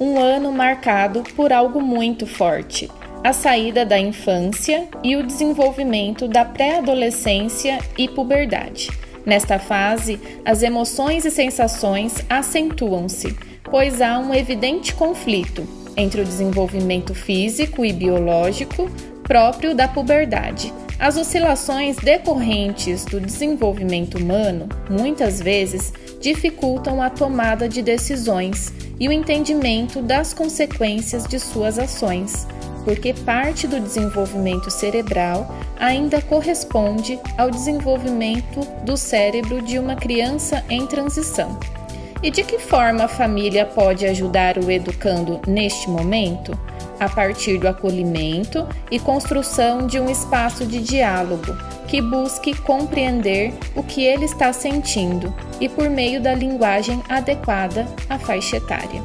Um ano marcado por algo muito forte: a saída da infância e o desenvolvimento da pré-adolescência e puberdade. Nesta fase, as emoções e sensações acentuam-se, pois há um evidente conflito entre o desenvolvimento físico e biológico próprio da puberdade. As oscilações decorrentes do desenvolvimento humano muitas vezes dificultam a tomada de decisões e o entendimento das consequências de suas ações, porque parte do desenvolvimento cerebral ainda corresponde ao desenvolvimento do cérebro de uma criança em transição. E de que forma a família pode ajudar o educando neste momento? A partir do acolhimento e construção de um espaço de diálogo que busque compreender o que ele está sentindo e por meio da linguagem adequada à faixa etária.